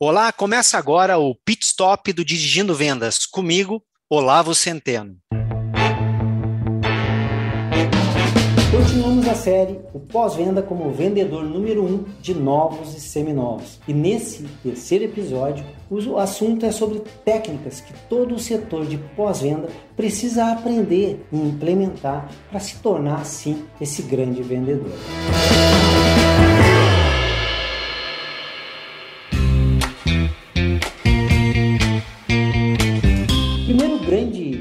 Olá, começa agora o Pit Stop do Dirigindo Vendas. Comigo, Olavo Centeno. Continuamos a série O Pós-Venda como vendedor número 1 um de novos e seminovos. E nesse terceiro episódio, o assunto é sobre técnicas que todo o setor de pós-venda precisa aprender e implementar para se tornar, assim, esse grande vendedor.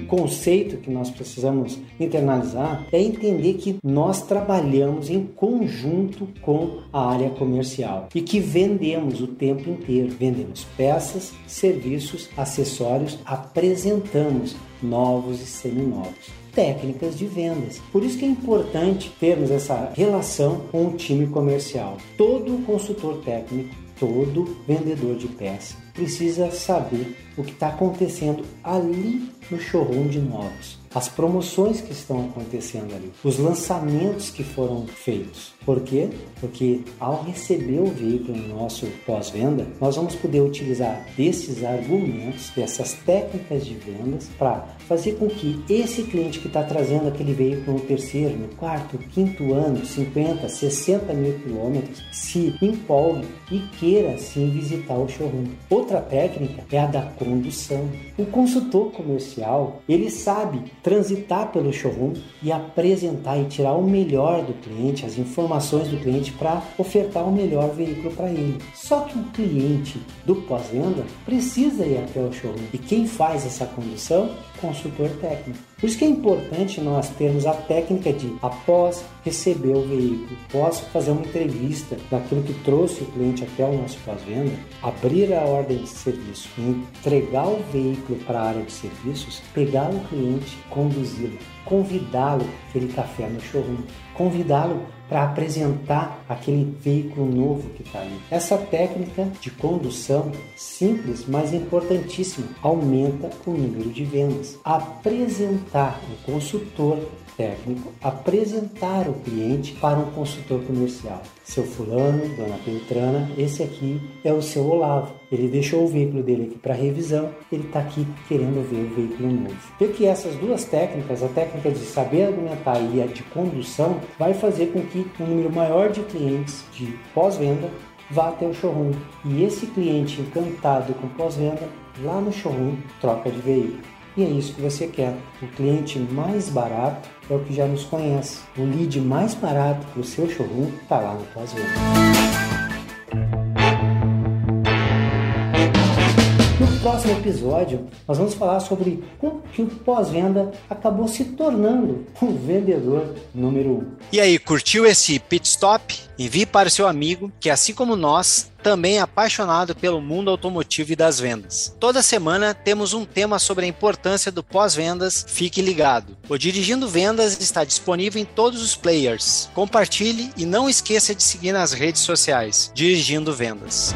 Conceito que nós precisamos internalizar é entender que nós trabalhamos em conjunto com a área comercial e que vendemos o tempo inteiro. Vendemos peças, serviços, acessórios, apresentamos novos e seminovos técnicas de vendas. Por isso que é importante termos essa relação com o time comercial. Todo consultor técnico, todo vendedor de peça precisa saber o que está acontecendo ali no showroom de novos, as promoções que estão acontecendo ali, os lançamentos que foram feitos. Por quê? Porque ao receber o veículo no nosso pós-venda, nós vamos poder utilizar desses argumentos, dessas técnicas de vendas, para fazer com que esse cliente que está trazendo aquele veículo no terceiro, no quarto, quinto ano, 50, 60 mil quilômetros, se empolgue e queira sim visitar o showroom. Outra técnica é a da condução. O consultor comercial, ele sabe transitar pelo showroom e apresentar e tirar o melhor do cliente, as informações do cliente para ofertar o melhor veículo para ele. Só que o cliente do pós-venda precisa ir até o showroom. E quem faz essa condução? Consultor técnico. Por isso que é importante nós termos a técnica de, após receber o veículo, posso fazer uma entrevista daquilo que trouxe o cliente até o nosso pós-venda, abrir a ordem de serviço, entregar o veículo para a área de serviços, pegar o cliente, conduzi-lo, convidá-lo aquele café no showroom, convidá-lo para apresentar aquele veículo novo que está ali. Essa técnica de condução simples, mas importantíssima, aumenta o número de vendas. Apresentar o consultor técnico apresentar o cliente para um consultor comercial. Seu fulano, dona Beltrana, esse aqui é o seu Olavo. Ele deixou o veículo dele aqui para revisão, ele está aqui querendo ver o veículo novo. Vê que essas duas técnicas, a técnica de saber argumentar e a de condução, vai fazer com que um número maior de clientes de pós-venda vá até o showroom. E esse cliente encantado com pós-venda, lá no showroom, troca de veículo. E é isso que você quer. O cliente mais barato é o que já nos conhece. O lead mais barato para o seu showroom está lá no pós-venda. Próximo episódio, nós vamos falar sobre como que o pós-venda acabou se tornando o vendedor número um. E aí, curtiu esse pit stop? Envie para seu amigo que, assim como nós, também é apaixonado pelo mundo automotivo e das vendas. Toda semana temos um tema sobre a importância do pós-vendas. Fique ligado. O Dirigindo Vendas está disponível em todos os players. Compartilhe e não esqueça de seguir nas redes sociais. Dirigindo Vendas.